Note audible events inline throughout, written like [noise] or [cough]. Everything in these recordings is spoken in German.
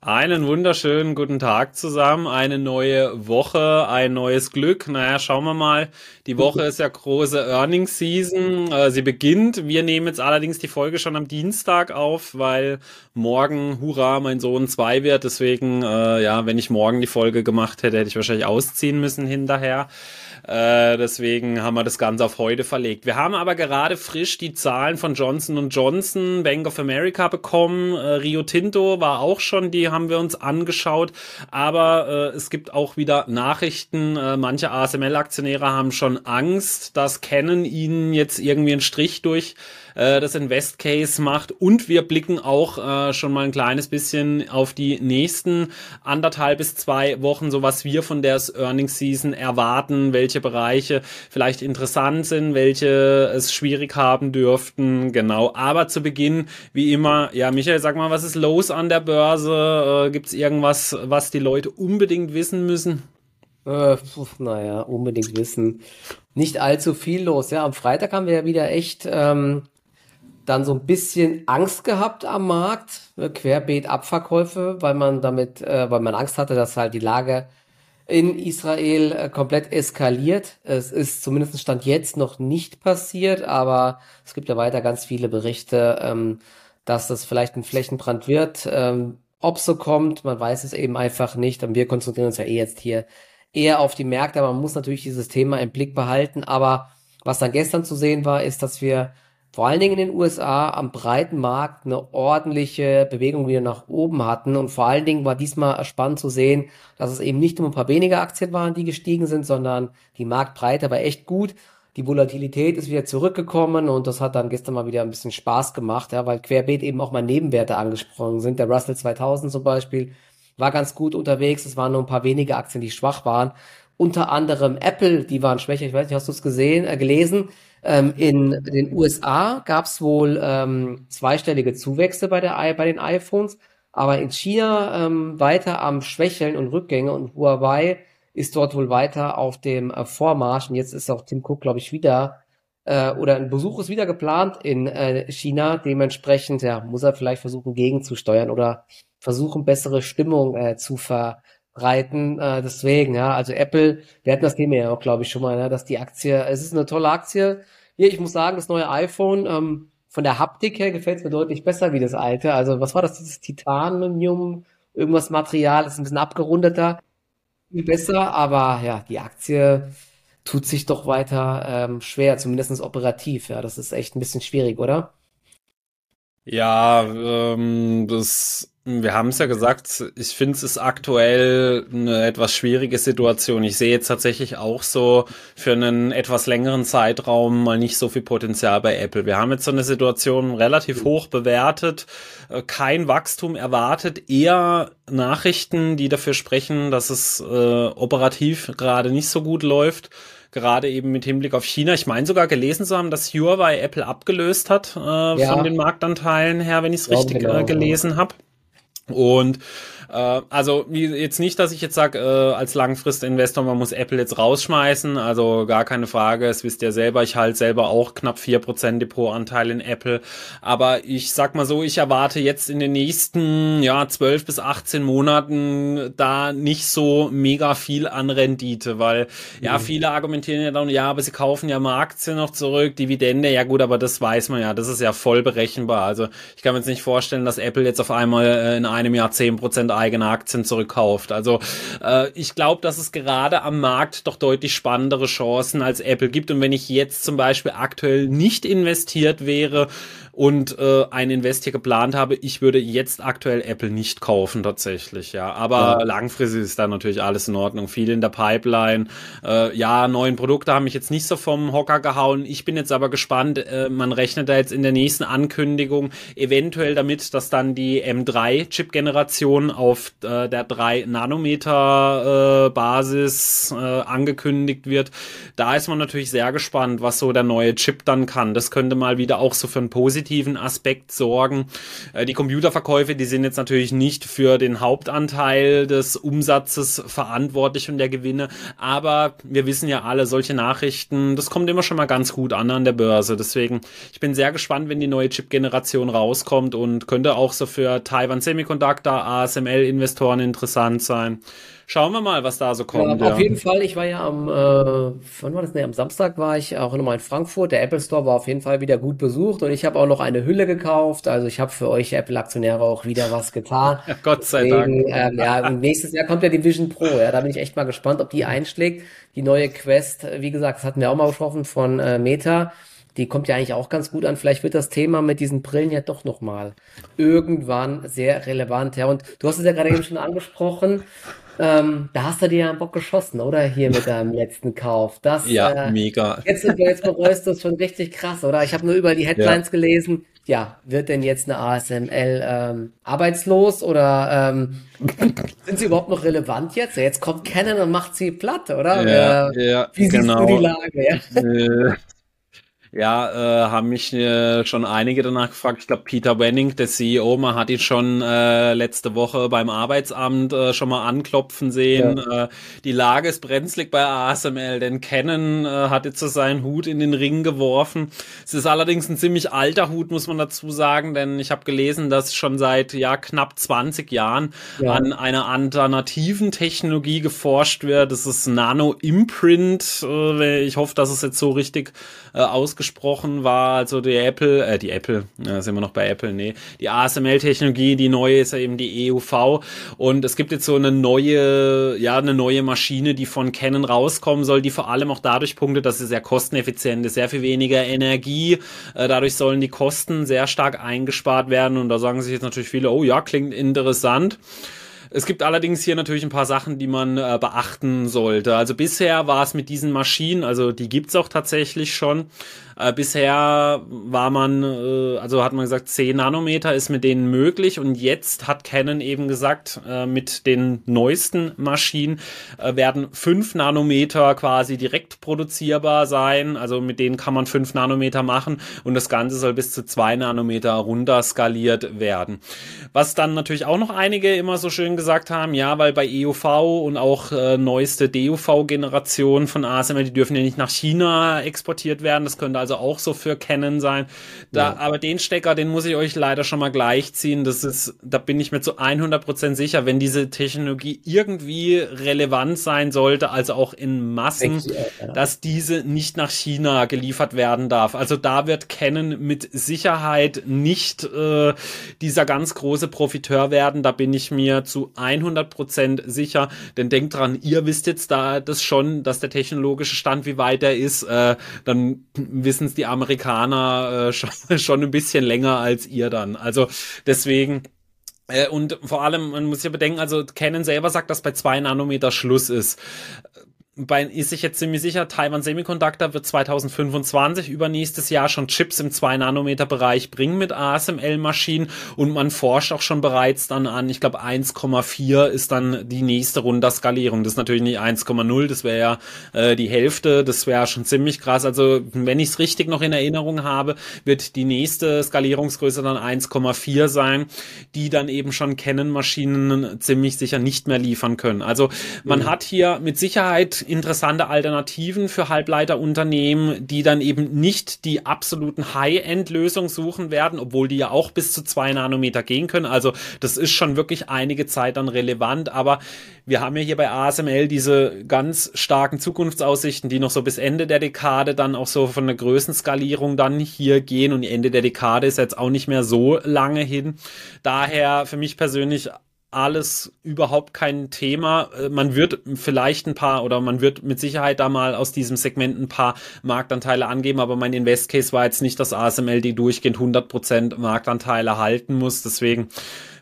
Einen wunderschönen guten Tag zusammen, eine neue Woche, ein neues Glück. Naja, schauen wir mal. Die Woche ist ja große Earnings Season. Äh, sie beginnt. Wir nehmen jetzt allerdings die Folge schon am Dienstag auf, weil morgen, hurra, mein Sohn zwei wird. Deswegen, äh, ja, wenn ich morgen die Folge gemacht hätte, hätte ich wahrscheinlich ausziehen müssen hinterher. Äh, deswegen haben wir das Ganze auf heute verlegt. Wir haben aber gerade frisch die Zahlen von Johnson Johnson, Bank of America bekommen. Äh, Rio Tinto war auch schon, die haben wir uns angeschaut. Aber äh, es gibt auch wieder Nachrichten. Äh, manche ASML-Aktionäre haben schon Angst, dass Canon ihnen jetzt irgendwie einen Strich durch äh, das Invest Case macht und wir blicken auch äh, schon mal ein kleines bisschen auf die nächsten anderthalb bis zwei Wochen, so was wir von der Earnings Season erwarten, welche Bereiche vielleicht interessant sind, welche es schwierig haben dürften, genau. Aber zu Beginn, wie immer, ja, Michael, sag mal, was ist los an der Börse? Äh, Gibt es irgendwas, was die Leute unbedingt wissen müssen? Äh, naja, unbedingt wissen. Nicht allzu viel los. Ja, am Freitag haben wir ja wieder echt ähm, dann so ein bisschen Angst gehabt am Markt, äh, querbeet Abverkäufe, weil man damit, äh, weil man Angst hatte, dass halt die Lage in Israel äh, komplett eskaliert. Es ist zumindest Stand jetzt noch nicht passiert, aber es gibt ja weiter ganz viele Berichte, ähm, dass das vielleicht ein Flächenbrand wird. Ähm, Ob so kommt, man weiß es eben einfach nicht. Und wir konzentrieren uns ja eh jetzt hier eher auf die Märkte, man muss natürlich dieses Thema im Blick behalten. Aber was dann gestern zu sehen war, ist, dass wir vor allen Dingen in den USA am breiten Markt eine ordentliche Bewegung wieder nach oben hatten. Und vor allen Dingen war diesmal spannend zu sehen, dass es eben nicht nur ein paar weniger Aktien waren, die gestiegen sind, sondern die Marktbreite war echt gut. Die Volatilität ist wieder zurückgekommen und das hat dann gestern mal wieder ein bisschen Spaß gemacht, ja, weil querbeet eben auch mal Nebenwerte angesprochen sind. Der Russell 2000 zum Beispiel war ganz gut unterwegs. Es waren nur ein paar wenige Aktien, die schwach waren. Unter anderem Apple, die waren schwächer. Ich weiß nicht, hast du es gesehen, äh, gelesen? Ähm, in den USA gab es wohl ähm, zweistellige Zuwächse bei, der, bei den iPhones, aber in China ähm, weiter am Schwächeln und Rückgänge und Huawei ist dort wohl weiter auf dem äh, Vormarsch. Und jetzt ist auch Tim Cook, glaube ich, wieder äh, oder ein Besuch ist wieder geplant in äh, China. Dementsprechend ja, muss er vielleicht versuchen, gegenzusteuern oder versuchen, bessere Stimmung äh, zu verbreiten. Äh, deswegen, ja, also Apple, wir hatten das Thema ja auch, glaube ich, schon mal, ja, dass die Aktie, es ist eine tolle Aktie, hier, ich muss sagen, das neue iPhone, ähm, von der Haptik her gefällt es mir deutlich besser wie das alte. Also, was war das, dieses Titanium, irgendwas Material, ist ein bisschen abgerundeter, viel besser, aber ja, die Aktie tut sich doch weiter ähm, schwer, zumindest operativ. Ja, das ist echt ein bisschen schwierig, oder? Ja, ähm, das wir haben es ja gesagt, ich finde es ist aktuell eine etwas schwierige Situation. Ich sehe jetzt tatsächlich auch so für einen etwas längeren Zeitraum mal nicht so viel Potenzial bei Apple. Wir haben jetzt so eine Situation relativ hoch bewertet, äh, kein Wachstum erwartet, eher Nachrichten, die dafür sprechen, dass es äh, operativ gerade nicht so gut läuft gerade eben mit Hinblick auf China. Ich meine sogar gelesen zu haben, dass Huawei Apple abgelöst hat äh, ja. von den Marktanteilen her, wenn ich es richtig genau, äh, gelesen ja. habe. Und äh, also jetzt nicht, dass ich jetzt sage, äh, als Langfristinvestor, man muss Apple jetzt rausschmeißen, also gar keine Frage, es wisst ihr selber, ich halte selber auch knapp vier Prozent Depotanteil in Apple, aber ich sag mal so, ich erwarte jetzt in den nächsten ja, 12 bis 18 Monaten da nicht so mega viel an Rendite, weil ja, mhm. viele argumentieren ja dann, ja, aber sie kaufen ja mal Aktien noch zurück, Dividende, ja gut, aber das weiß man ja, das ist ja voll berechenbar, also ich kann mir jetzt nicht vorstellen, dass Apple jetzt auf einmal äh, in einem Jahr 10 Prozent eigene Aktien zurückkauft. Also äh, ich glaube, dass es gerade am Markt doch deutlich spannendere Chancen als Apple gibt. Und wenn ich jetzt zum Beispiel aktuell nicht investiert wäre, und äh, ein Invest hier geplant habe, ich würde jetzt aktuell Apple nicht kaufen tatsächlich, ja. Aber ja. langfristig ist da natürlich alles in Ordnung. Viel in der Pipeline. Äh, ja, neuen Produkte haben mich jetzt nicht so vom Hocker gehauen. Ich bin jetzt aber gespannt. Äh, man rechnet da jetzt in der nächsten Ankündigung eventuell damit, dass dann die M3-Chip-Generation auf äh, der 3 Nanometer äh, Basis äh, angekündigt wird. Da ist man natürlich sehr gespannt, was so der neue Chip dann kann. Das könnte mal wieder auch so für ein positives positiven Aspekt sorgen. Äh, die Computerverkäufe, die sind jetzt natürlich nicht für den Hauptanteil des Umsatzes verantwortlich und der Gewinne, aber wir wissen ja alle, solche Nachrichten, das kommt immer schon mal ganz gut an an der Börse. Deswegen, ich bin sehr gespannt, wenn die neue Chip-Generation rauskommt und könnte auch so für Taiwan Semiconductor, ASML-Investoren interessant sein. Schauen wir mal, was da so kommt. Ja, auf jeden Fall, ich war ja am, äh, wann war das? Nee, am Samstag war ich auch nochmal in Frankfurt. Der Apple Store war auf jeden Fall wieder gut besucht und ich habe auch noch eine Hülle gekauft. Also ich habe für euch Apple-Aktionäre auch wieder was getan. Ja, [laughs] Gott sei Deswegen, Dank. Ähm, ja, nächstes Jahr kommt ja die Vision Pro. Ja, da bin ich echt mal gespannt, ob die einschlägt. Die neue Quest, wie gesagt, das hatten wir auch mal besprochen von äh, Meta die kommt ja eigentlich auch ganz gut an. Vielleicht wird das Thema mit diesen Brillen ja doch nochmal irgendwann sehr relevant. Ja, und du hast es ja gerade eben schon angesprochen. Ähm, da hast du dir ja einen Bock geschossen, oder? Hier mit deinem [laughs] letzten Kauf. Das, ja, äh, mega. Jetzt, jetzt bereust du es schon richtig krass, oder? Ich habe nur über die Headlines ja. gelesen. Ja, wird denn jetzt eine ASML ähm, arbeitslos oder ähm, [laughs] sind sie überhaupt noch relevant jetzt? Jetzt kommt Canon und macht sie platt, oder? Ja, äh, ja, wie genau. siehst du die Lage? Ja? Ja, äh, haben mich äh, schon einige danach gefragt. Ich glaube, Peter Wenning, der CEO, man hat ihn schon äh, letzte Woche beim Arbeitsamt äh, schon mal anklopfen sehen. Ja. Äh, die Lage ist brenzlig bei ASML, denn Canon äh, hat jetzt so seinen Hut in den Ring geworfen. Es ist allerdings ein ziemlich alter Hut, muss man dazu sagen, denn ich habe gelesen, dass schon seit ja knapp 20 Jahren ja. an einer alternativen Technologie geforscht wird. Das ist Nano Imprint. Äh, ich hoffe, dass es jetzt so richtig äh, ausgesprochen war, also die Apple, äh, die Apple, äh, sind wir noch bei Apple, nee, die ASML-Technologie, die neue ist ja eben die EUV und es gibt jetzt so eine neue, ja, eine neue Maschine, die von Canon rauskommen soll, die vor allem auch dadurch punktet, dass sie sehr kosteneffizient ist, sehr viel weniger Energie, äh, dadurch sollen die Kosten sehr stark eingespart werden. Und da sagen sich jetzt natürlich viele, oh ja, klingt interessant. Es gibt allerdings hier natürlich ein paar Sachen, die man äh, beachten sollte. Also bisher war es mit diesen Maschinen, also die gibt's auch tatsächlich schon, äh, bisher war man, äh, also hat man gesagt, 10 Nanometer ist mit denen möglich und jetzt hat Canon eben gesagt, äh, mit den neuesten Maschinen äh, werden 5 Nanometer quasi direkt produzierbar sein. Also mit denen kann man 5 Nanometer machen und das Ganze soll bis zu 2 Nanometer runter skaliert werden. Was dann natürlich auch noch einige immer so schön gesagt haben, ja, weil bei EUV und auch äh, neueste DUV-Generation von ASML, die dürfen ja nicht nach China exportiert werden. Das könnte also auch so für Canon sein. Da, ja. aber den Stecker, den muss ich euch leider schon mal gleich ziehen. Das ist, da bin ich mir zu 100% sicher, wenn diese Technologie irgendwie relevant sein sollte, also auch in Massen, ja. dass diese nicht nach China geliefert werden darf. Also da wird Canon mit Sicherheit nicht äh, dieser ganz große Profiteur werden. Da bin ich mir zu 100% sicher. Denn denkt dran, ihr wisst jetzt da das schon, dass der technologische Stand, wie weit er ist, äh, dann wissen es die Amerikaner äh, [laughs] schon, schon ein bisschen länger als ihr dann. Also deswegen. Äh, und vor allem, man muss ja bedenken, also Canon selber sagt, dass bei zwei Nanometer Schluss ist bei, ist sich jetzt ziemlich sicher, Taiwan Semiconductor wird 2025 übernächstes Jahr schon Chips im 2-Nanometer-Bereich bringen mit ASML-Maschinen und man forscht auch schon bereits dann an, ich glaube 1,4 ist dann die nächste Runde Skalierung. Das ist natürlich nicht 1,0, das wäre ja äh, die Hälfte, das wäre schon ziemlich krass. Also wenn ich es richtig noch in Erinnerung habe, wird die nächste Skalierungsgröße dann 1,4 sein, die dann eben schon Canon-Maschinen ziemlich sicher nicht mehr liefern können. Also man mhm. hat hier mit Sicherheit interessante Alternativen für Halbleiterunternehmen, die dann eben nicht die absoluten High-End-Lösungen suchen werden, obwohl die ja auch bis zu zwei Nanometer gehen können. Also das ist schon wirklich einige Zeit dann relevant. Aber wir haben ja hier bei ASML diese ganz starken Zukunftsaussichten, die noch so bis Ende der Dekade dann auch so von der Größenskalierung dann hier gehen. Und Ende der Dekade ist jetzt auch nicht mehr so lange hin. Daher für mich persönlich alles überhaupt kein Thema. Äh, man wird vielleicht ein paar oder man wird mit Sicherheit da mal aus diesem Segment ein paar Marktanteile angeben, aber mein Invest Case war jetzt nicht, dass ASML die durchgehend 100% Marktanteile halten muss. Deswegen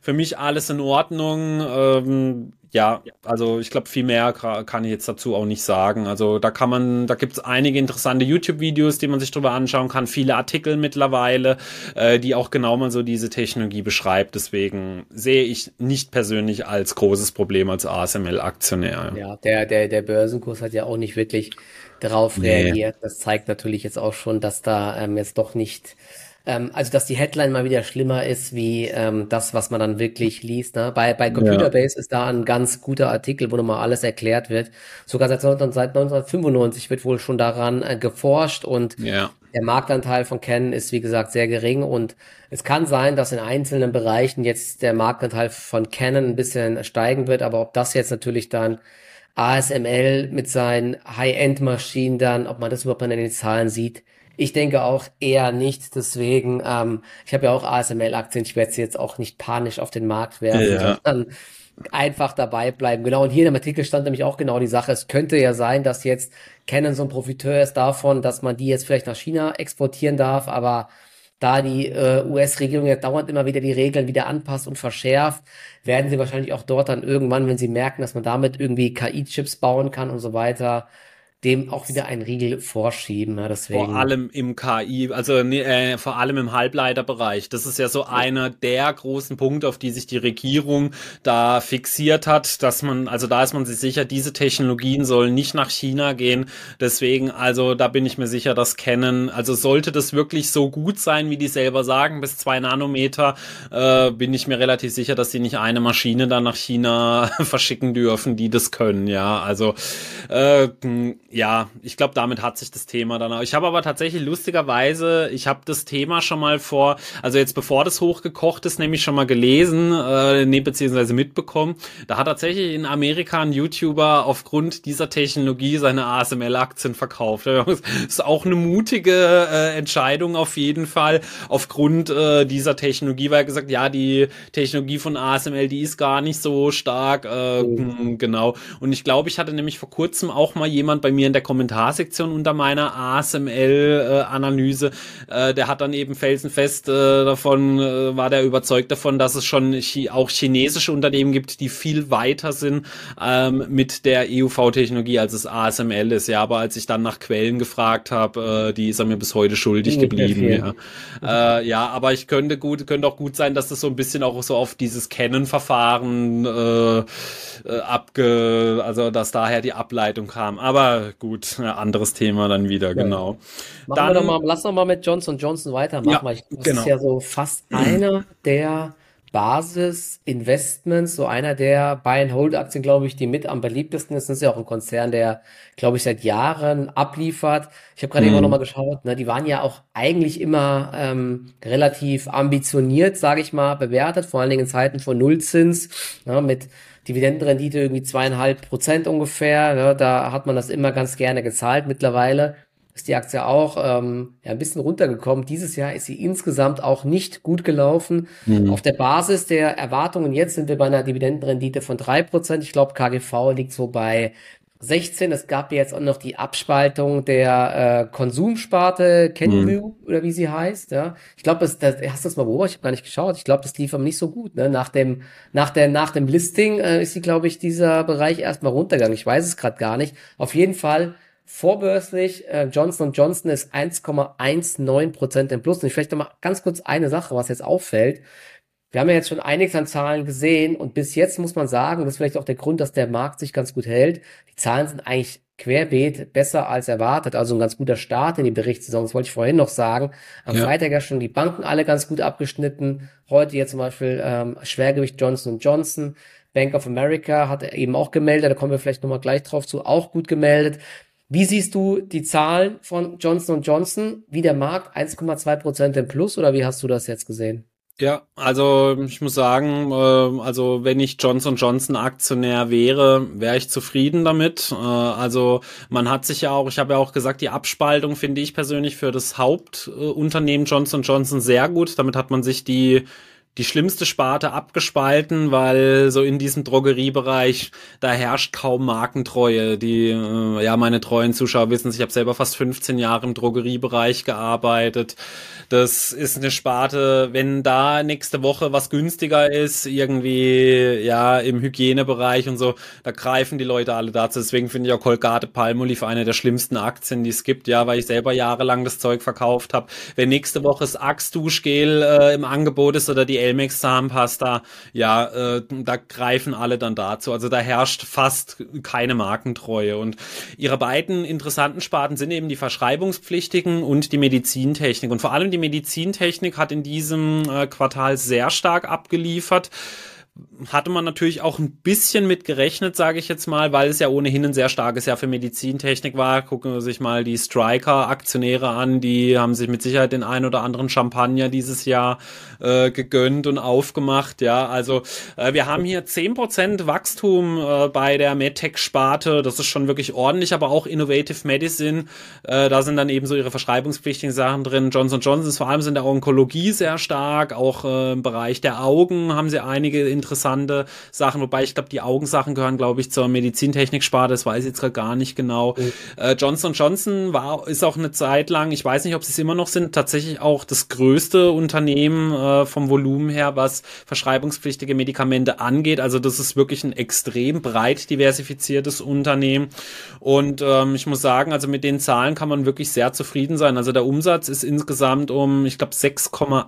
für mich alles in Ordnung. Ähm, ja, also ich glaube, viel mehr kann ich jetzt dazu auch nicht sagen. Also da kann man, da gibt's einige interessante YouTube-Videos, die man sich drüber anschauen kann, viele Artikel mittlerweile, äh, die auch genau mal so diese Technologie beschreibt. Deswegen sehe ich nicht persönlich als großes Problem als ASML-Aktionär. Ja, der, der, der Börsenkurs hat ja auch nicht wirklich darauf nee. reagiert. Das zeigt natürlich jetzt auch schon, dass da ähm, jetzt doch nicht ähm, also dass die Headline mal wieder schlimmer ist wie ähm, das, was man dann wirklich liest. Ne? Bei, bei Computerbase ja. ist da ein ganz guter Artikel, wo nochmal alles erklärt wird. Sogar seit, seit 1995 wird wohl schon daran äh, geforscht und ja. der Marktanteil von Canon ist, wie gesagt, sehr gering und es kann sein, dass in einzelnen Bereichen jetzt der Marktanteil von Canon ein bisschen steigen wird, aber ob das jetzt natürlich dann ASML mit seinen High-End-Maschinen dann, ob man das überhaupt in den Zahlen sieht, ich denke auch eher nicht. Deswegen, ähm, ich habe ja auch ASML-Aktien. Ich werde sie jetzt auch nicht panisch auf den Markt werfen, ja. sondern einfach dabei bleiben. Genau. Und hier im Artikel stand nämlich auch genau die Sache. Es könnte ja sein, dass jetzt Canon so ein Profiteur ist davon, dass man die jetzt vielleicht nach China exportieren darf, aber da die äh, US-Regierung ja dauernd immer wieder die Regeln wieder anpasst und verschärft, werden sie wahrscheinlich auch dort dann irgendwann, wenn sie merken, dass man damit irgendwie KI-Chips bauen kann und so weiter, dem auch wieder einen Riegel vorschieben. Ja, deswegen. Vor allem im KI, also äh, vor allem im Halbleiterbereich. Das ist ja so einer der großen Punkte, auf die sich die Regierung da fixiert hat, dass man, also da ist man sich sicher, diese Technologien sollen nicht nach China gehen. Deswegen, also da bin ich mir sicher, dass Canon, also sollte das wirklich so gut sein, wie die selber sagen, bis zwei Nanometer, äh, bin ich mir relativ sicher, dass sie nicht eine Maschine dann nach China [laughs] verschicken dürfen, die das können. Ja, also äh, ja, ich glaube, damit hat sich das Thema dann auch. Ich habe aber tatsächlich lustigerweise, ich habe das Thema schon mal vor, also jetzt bevor das hochgekocht ist, nämlich schon mal gelesen, äh, nee, beziehungsweise mitbekommen. Da hat tatsächlich in Amerika ein YouTuber aufgrund dieser Technologie seine ASML-Aktien verkauft. Das [laughs] ist auch eine mutige äh, Entscheidung auf jeden Fall aufgrund äh, dieser Technologie, weil er gesagt, ja, die Technologie von ASML, die ist gar nicht so stark, äh, mhm. genau. Und ich glaube, ich hatte nämlich vor kurzem auch mal jemand bei mir mir in der Kommentarsektion unter meiner ASML-Analyse, äh, äh, der hat dann eben felsenfest äh, davon, äh, war der überzeugt davon, dass es schon chi auch chinesische Unternehmen gibt, die viel weiter sind ähm, mit der EUV-Technologie, als es ASML ist. Ja, aber als ich dann nach Quellen gefragt habe, äh, die ist er mir bis heute schuldig geblieben. Ja. Äh, ja, aber ich könnte gut, könnte auch gut sein, dass das so ein bisschen auch so auf dieses Canon-Verfahren äh, äh, abge, also dass daher die Ableitung kam. Aber gut, anderes Thema dann wieder, ja. genau. Machen dann, wir doch mal, lass doch mal mit Johnson Johnson weitermachen, ja, weil ich, das genau. ist ja so fast einer der Basis-Investments, so einer der Buy-and-Hold-Aktien, glaube ich, die mit am beliebtesten ist. Das ist ja auch ein Konzern, der, glaube ich, seit Jahren abliefert. Ich habe gerade mhm. immer noch mal geschaut, ne, die waren ja auch eigentlich immer ähm, relativ ambitioniert, sage ich mal, bewertet, vor allen Dingen in Zeiten von Nullzins, ja, mit Dividendenrendite irgendwie zweieinhalb Prozent ungefähr. Ja, da hat man das immer ganz gerne gezahlt. Mittlerweile ist die Aktie auch ähm, ja, ein bisschen runtergekommen. Dieses Jahr ist sie insgesamt auch nicht gut gelaufen. Mhm. Auf der Basis der Erwartungen jetzt sind wir bei einer Dividendenrendite von drei Prozent. Ich glaube, KGV liegt so bei 16, es gab jetzt auch noch die Abspaltung der äh, Konsumsparte Kenview mhm. oder wie sie heißt. Ja, ich glaube, das, das hast du das mal beobachtet? Ich habe gar nicht geschaut. Ich glaube, das lief aber nicht so gut. Ne? Nach dem nach der nach dem Listing äh, ist sie, glaube ich, dieser Bereich erstmal runtergegangen. Ich weiß es gerade gar nicht. Auf jeden Fall vorbörslich äh, Johnson Johnson ist 1,19 Prozent im Plus. Und ich vielleicht noch mal ganz kurz eine Sache, was jetzt auffällt. Wir haben ja jetzt schon einiges an Zahlen gesehen und bis jetzt muss man sagen, das ist vielleicht auch der Grund, dass der Markt sich ganz gut hält. Die Zahlen sind eigentlich querbeet besser als erwartet, also ein ganz guter Start in die Berichtssaison. Das wollte ich vorhin noch sagen. Am ja. Freitag ja schon die Banken alle ganz gut abgeschnitten. Heute jetzt zum Beispiel ähm, Schwergewicht Johnson Johnson. Bank of America hat eben auch gemeldet, da kommen wir vielleicht nochmal gleich drauf zu, auch gut gemeldet. Wie siehst du die Zahlen von Johnson Johnson? Wie der Markt? 1,2 Prozent im Plus oder wie hast du das jetzt gesehen? Ja, also ich muss sagen, äh, also wenn ich Johnson Johnson Aktionär wäre, wäre ich zufrieden damit. Äh, also man hat sich ja auch, ich habe ja auch gesagt, die Abspaltung finde ich persönlich für das Hauptunternehmen Johnson Johnson sehr gut. Damit hat man sich die die schlimmste Sparte abgespalten, weil so in diesem Drogeriebereich, da herrscht kaum Markentreue. Die, äh, ja, meine treuen Zuschauer wissen ich habe selber fast 15 Jahre im Drogeriebereich gearbeitet. Das ist eine Sparte, wenn da nächste Woche was günstiger ist, irgendwie, ja, im Hygienebereich und so, da greifen die Leute alle dazu. Deswegen finde ich auch Colgate Palmolive eine der schlimmsten Aktien, die es gibt, ja, weil ich selber jahrelang das Zeug verkauft habe. Wenn nächste Woche das Axe-Duschgel äh, im Angebot ist oder die Elmex Zahnpasta, ja, äh, da greifen alle dann dazu. Also da herrscht fast keine Markentreue. Und ihre beiden interessanten Sparten sind eben die Verschreibungspflichtigen und die Medizintechnik. Und vor allem die Medizintechnik hat in diesem äh, Quartal sehr stark abgeliefert hatte man natürlich auch ein bisschen mit gerechnet, sage ich jetzt mal, weil es ja ohnehin ein sehr starkes Jahr für Medizintechnik war. Gucken wir sich mal die Striker-Aktionäre an, die haben sich mit Sicherheit den ein oder anderen Champagner dieses Jahr äh, gegönnt und aufgemacht. Ja, also äh, wir haben hier zehn Prozent Wachstum äh, bei der MedTech-Sparte. Das ist schon wirklich ordentlich, aber auch Innovative Medicine. Äh, da sind dann eben so ihre verschreibungspflichtigen Sachen drin. Johnson Johnson ist vor allem in der Onkologie sehr stark. Auch äh, im Bereich der Augen haben sie einige interessante Sachen, wobei ich glaube, die Augensachen gehören, glaube ich, zur Medizintechnik-Sparte. Das weiß ich jetzt gerade gar nicht genau. Mhm. Äh, Johnson Johnson war, ist auch eine Zeit lang, ich weiß nicht, ob sie es immer noch sind, tatsächlich auch das größte Unternehmen äh, vom Volumen her, was verschreibungspflichtige Medikamente angeht. Also das ist wirklich ein extrem breit diversifiziertes Unternehmen. Und ähm, ich muss sagen, also mit den Zahlen kann man wirklich sehr zufrieden sein. Also der Umsatz ist insgesamt um, ich glaube, 6,8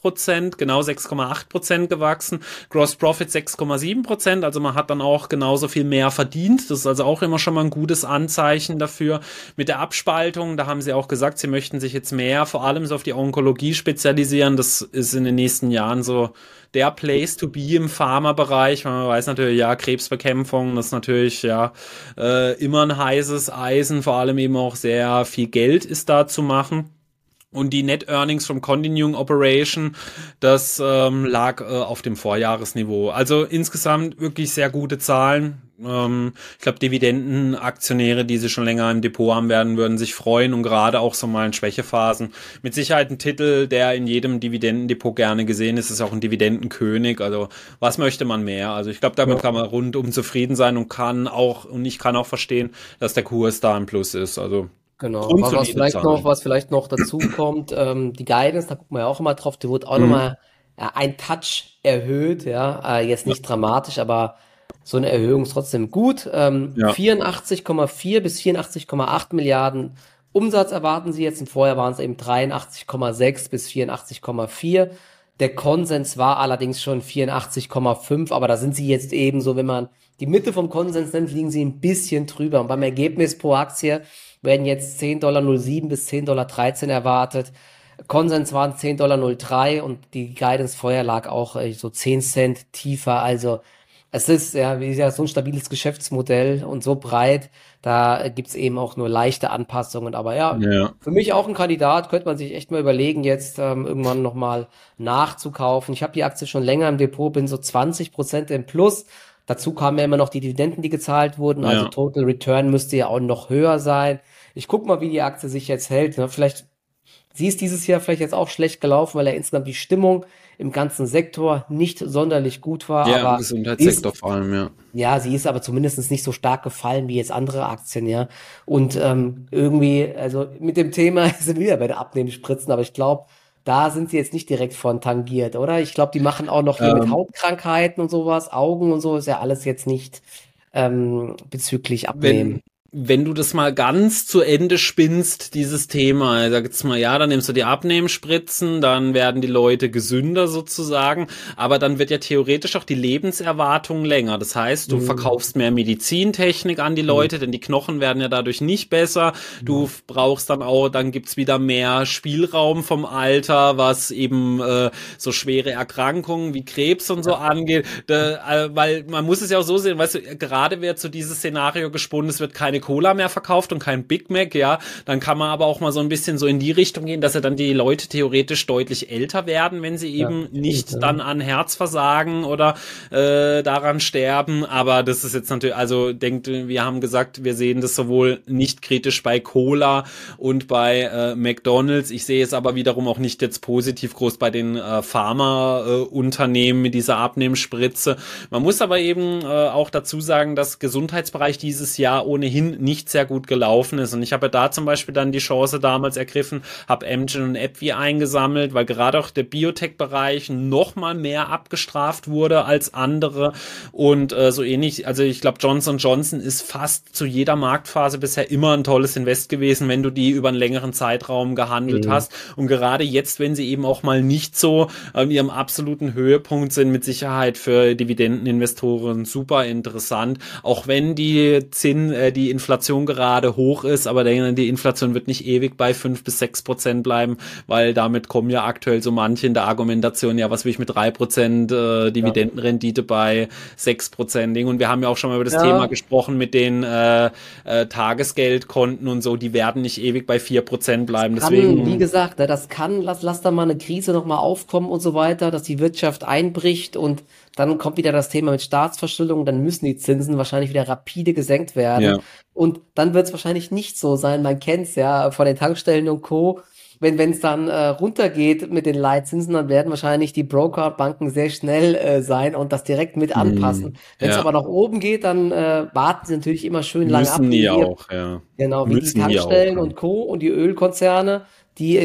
Prozent, genau 6,8 Prozent gewachsen. Gross Profit 6,7 Prozent, also man hat dann auch genauso viel mehr verdient. Das ist also auch immer schon mal ein gutes Anzeichen dafür. Mit der Abspaltung, da haben sie auch gesagt, sie möchten sich jetzt mehr vor allem so auf die Onkologie spezialisieren. Das ist in den nächsten Jahren so der Place to be im Pharma-Bereich. Man weiß natürlich, ja, Krebsbekämpfung, das ist natürlich ja äh, immer ein heißes Eisen, vor allem eben auch sehr viel Geld ist da zu machen. Und die Net Earnings from Continuing Operation, das ähm, lag äh, auf dem Vorjahresniveau. Also insgesamt wirklich sehr gute Zahlen. Ähm, ich glaube, Dividendenaktionäre, die sie schon länger im Depot haben werden, würden sich freuen und gerade auch so mal in Schwächephasen. Mit Sicherheit ein Titel, der in jedem Dividendendepot gerne gesehen ist, ist auch ein Dividendenkönig. Also was möchte man mehr? Also ich glaube, damit ja. kann man rundum zufrieden sein und kann auch, und ich kann auch verstehen, dass der Kurs da ein Plus ist. Also Genau, aber was vielleicht Zahlen. noch, was vielleicht noch dazu [clears throat] kommt, ähm, die Guidance, da gucken wir ja auch immer drauf, die wird auch mhm. nochmal äh, ein Touch erhöht, ja, äh, jetzt nicht ja. dramatisch, aber so eine Erhöhung ist trotzdem gut. Ähm, ja. 84,4 bis 84,8 Milliarden Umsatz erwarten sie jetzt, und vorher waren es eben 83,6 bis 84,4. Der Konsens war allerdings schon 84,5, aber da sind sie jetzt eben so, wenn man die Mitte vom Konsens nimmt, liegen sie ein bisschen drüber. Und beim Ergebnis pro Aktie werden jetzt 10,07 Dollar bis 10,13 Dollar erwartet. Konsens waren 10,03 Dollar und die Guidance vorher lag auch äh, so 10 Cent tiefer. Also es ist ja, wie gesagt, so ein stabiles Geschäftsmodell und so breit, da gibt's eben auch nur leichte Anpassungen. Aber ja, ja, für mich auch ein Kandidat, könnte man sich echt mal überlegen, jetzt ähm, irgendwann nochmal nachzukaufen. Ich habe die Aktie schon länger im Depot, bin so 20 Prozent im Plus. Dazu kamen ja immer noch die Dividenden, die gezahlt wurden. Also ja. Total Return müsste ja auch noch höher sein. Ich guck mal, wie die Aktie sich jetzt hält. Ne? Vielleicht, sie ist dieses Jahr vielleicht jetzt auch schlecht gelaufen, weil ja insgesamt die Stimmung im ganzen Sektor nicht sonderlich gut war. Ja, aber im Gesundheitssektor vor allem, ja. Ja, sie ist aber zumindest nicht so stark gefallen wie jetzt andere Aktien, ja. Und ähm, irgendwie, also mit dem Thema [laughs] sind wir wieder bei der Abnehmenspritzen, aber ich glaube, da sind sie jetzt nicht direkt von tangiert, oder? Ich glaube, die machen auch noch hier ähm, mit Hautkrankheiten und sowas, Augen und so, ist ja alles jetzt nicht ähm, bezüglich Abnehmen wenn du das mal ganz zu Ende spinnst, dieses Thema, sag jetzt mal, ja, dann nimmst du die Abnehmenspritzen, dann werden die Leute gesünder sozusagen, aber dann wird ja theoretisch auch die Lebenserwartung länger. Das heißt, du mhm. verkaufst mehr Medizintechnik an die mhm. Leute, mhm. denn die Knochen werden ja dadurch nicht besser. Du mhm. brauchst dann auch, dann gibt's wieder mehr Spielraum vom Alter, was eben äh, so schwere Erkrankungen wie Krebs und so angeht. Da, äh, weil man muss es ja auch so sehen, weißt du, gerade wird zu so dieses Szenario gesponnen, es wird keine Cola mehr verkauft und kein Big Mac, ja, dann kann man aber auch mal so ein bisschen so in die Richtung gehen, dass ja dann die Leute theoretisch deutlich älter werden, wenn sie eben ja, nicht ja. dann an Herzversagen oder äh, daran sterben. Aber das ist jetzt natürlich, also denkt, wir haben gesagt, wir sehen das sowohl nicht kritisch bei Cola und bei äh, McDonalds. Ich sehe es aber wiederum auch nicht jetzt positiv groß bei den äh, Pharmaunternehmen äh, mit dieser Abnehmspritze. Man muss aber eben äh, auch dazu sagen, dass Gesundheitsbereich dieses Jahr ohnehin Beginn nicht sehr gut gelaufen ist. Und ich habe da zum Beispiel dann die Chance damals ergriffen, habe Amgen und AbbVie eingesammelt, weil gerade auch der Biotech-Bereich noch mal mehr abgestraft wurde als andere und äh, so ähnlich. Also ich glaube, Johnson Johnson ist fast zu jeder Marktphase bisher immer ein tolles Invest gewesen, wenn du die über einen längeren Zeitraum gehandelt mhm. hast. Und gerade jetzt, wenn sie eben auch mal nicht so an ihrem absoluten Höhepunkt sind, mit Sicherheit für Dividendeninvestoren super interessant. Auch wenn die Zinn, äh, die Inflation gerade hoch ist, aber die Inflation wird nicht ewig bei fünf bis sechs Prozent bleiben, weil damit kommen ja aktuell so manche in der Argumentation, ja, was will ich mit drei Prozent äh, Dividendenrendite bei sechs Prozent Und wir haben ja auch schon mal über das ja. Thema gesprochen mit den äh, äh, Tagesgeldkonten und so, die werden nicht ewig bei vier Prozent bleiben. Kann, Deswegen, wie gesagt, ne, das kann, lass, lass da mal eine Krise nochmal aufkommen und so weiter, dass die Wirtschaft einbricht und dann kommt wieder das Thema mit Staatsverschuldung, dann müssen die Zinsen wahrscheinlich wieder rapide gesenkt werden. Ja. Und dann wird es wahrscheinlich nicht so sein, man kennt es ja von den Tankstellen und Co., wenn es dann äh, runtergeht mit den Leitzinsen, dann werden wahrscheinlich die Broker-Banken sehr schnell äh, sein und das direkt mit mhm. anpassen. Wenn es ja. aber nach oben geht, dann äh, warten sie natürlich immer schön lange ab. Die auch, ja. Genau, wie Müssen die Tankstellen auch, und Co. und die Ölkonzerne die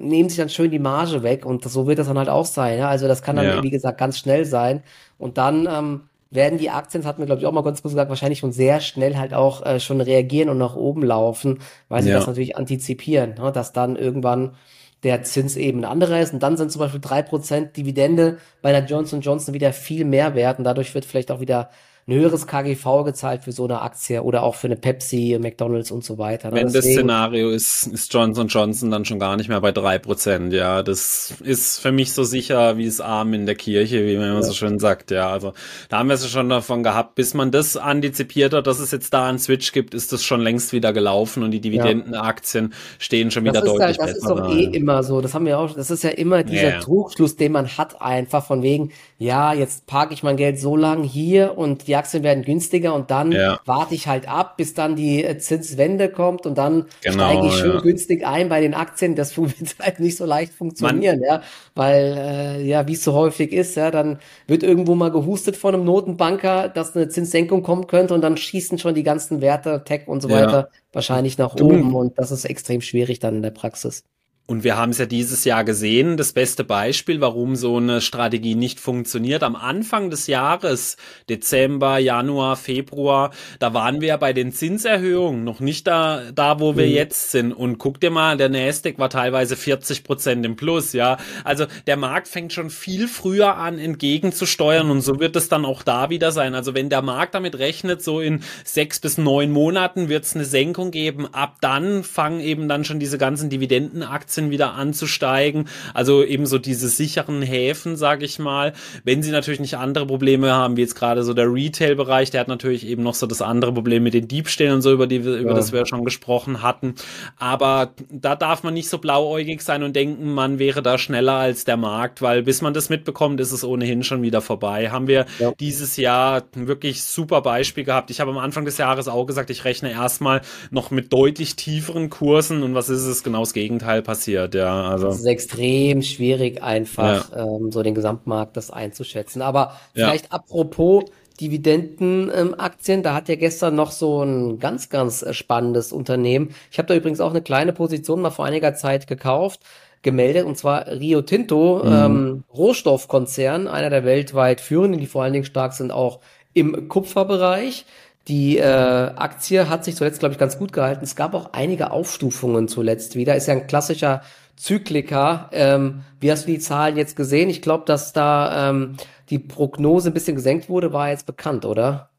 nehmen sich dann schön die Marge weg und so wird das dann halt auch sein. Ja? Also das kann dann, ja. wie gesagt, ganz schnell sein. Und dann ähm, werden die Aktien, das hatten wir, glaube ich, auch mal ganz kurz gesagt, wahrscheinlich schon sehr schnell halt auch äh, schon reagieren und nach oben laufen, weil sie ja. das natürlich antizipieren, ne? dass dann irgendwann der Zins eben ein anderer ist. Und dann sind zum Beispiel drei Prozent Dividende bei der Johnson Johnson wieder viel mehr wert und dadurch wird vielleicht auch wieder ein höheres KGV gezahlt für so eine Aktie oder auch für eine Pepsi, McDonalds und so weiter. Ne? Wenn Deswegen, das Szenario ist, ist Johnson Johnson dann schon gar nicht mehr bei drei Prozent. Ja, das ist für mich so sicher wie es Arm in der Kirche, wie man immer ja. so schön sagt. Ja, also da haben wir es schon davon gehabt, bis man das antizipiert hat, dass es jetzt da einen Switch gibt, ist das schon längst wieder gelaufen und die Dividendenaktien stehen schon wieder das deutlich halt, das besser. Das ist doch eh immer so. Das haben wir auch. Das ist ja immer dieser yeah. Trugschluss, den man hat einfach von wegen, ja, jetzt parke ich mein Geld so lang hier und die Aktien werden günstiger und dann ja. warte ich halt ab, bis dann die äh, Zinswende kommt und dann genau, steige ich schön ja. günstig ein bei den Aktien. Das [laughs] wird halt nicht so leicht funktionieren, Man, ja, weil äh, ja, wie es so häufig ist, ja, dann wird irgendwo mal gehustet von einem Notenbanker, dass eine Zinssenkung kommen könnte und dann schießen schon die ganzen Werte, Tech und so ja. weiter wahrscheinlich nach oben und das ist extrem schwierig dann in der Praxis. Und wir haben es ja dieses Jahr gesehen, das beste Beispiel, warum so eine Strategie nicht funktioniert. Am Anfang des Jahres, Dezember, Januar, Februar, da waren wir ja bei den Zinserhöhungen noch nicht da, da wo wir mhm. jetzt sind. Und guck dir mal, der Nasdaq war teilweise 40 Prozent im Plus, ja. Also der Markt fängt schon viel früher an, entgegenzusteuern und so wird es dann auch da wieder sein. Also wenn der Markt damit rechnet, so in sechs bis neun Monaten wird es eine Senkung geben. Ab dann fangen eben dann schon diese ganzen Dividendenaktien Aktien wieder anzusteigen. Also eben so diese sicheren Häfen, sage ich mal. Wenn sie natürlich nicht andere Probleme haben, wie jetzt gerade so der Retail-Bereich, der hat natürlich eben noch so das andere Problem mit den Diebstählen und so, über die über ja. das wir schon gesprochen hatten. Aber da darf man nicht so blauäugig sein und denken, man wäre da schneller als der Markt, weil bis man das mitbekommt, ist es ohnehin schon wieder vorbei. Haben wir ja. dieses Jahr wirklich super Beispiel gehabt. Ich habe am Anfang des Jahres auch gesagt, ich rechne erstmal noch mit deutlich tieferen Kursen und was ist es? Genau das Gegenteil passiert passiert, ja. Also. Es ist extrem schwierig, einfach ja. ähm, so den Gesamtmarkt das einzuschätzen. Aber vielleicht ja. apropos Dividendenaktien, ähm, da hat ja gestern noch so ein ganz, ganz äh, spannendes Unternehmen. Ich habe da übrigens auch eine kleine Position mal vor einiger Zeit gekauft gemeldet, und zwar Rio Tinto, mhm. ähm, Rohstoffkonzern, einer der weltweit führenden, die vor allen Dingen stark sind auch im Kupferbereich. Die äh, Aktie hat sich zuletzt, glaube ich, ganz gut gehalten. Es gab auch einige Aufstufungen zuletzt wieder. Ist ja ein klassischer Zykliker. Ähm, wie hast du die Zahlen jetzt gesehen? Ich glaube, dass da ähm, die Prognose ein bisschen gesenkt wurde, war jetzt bekannt, oder?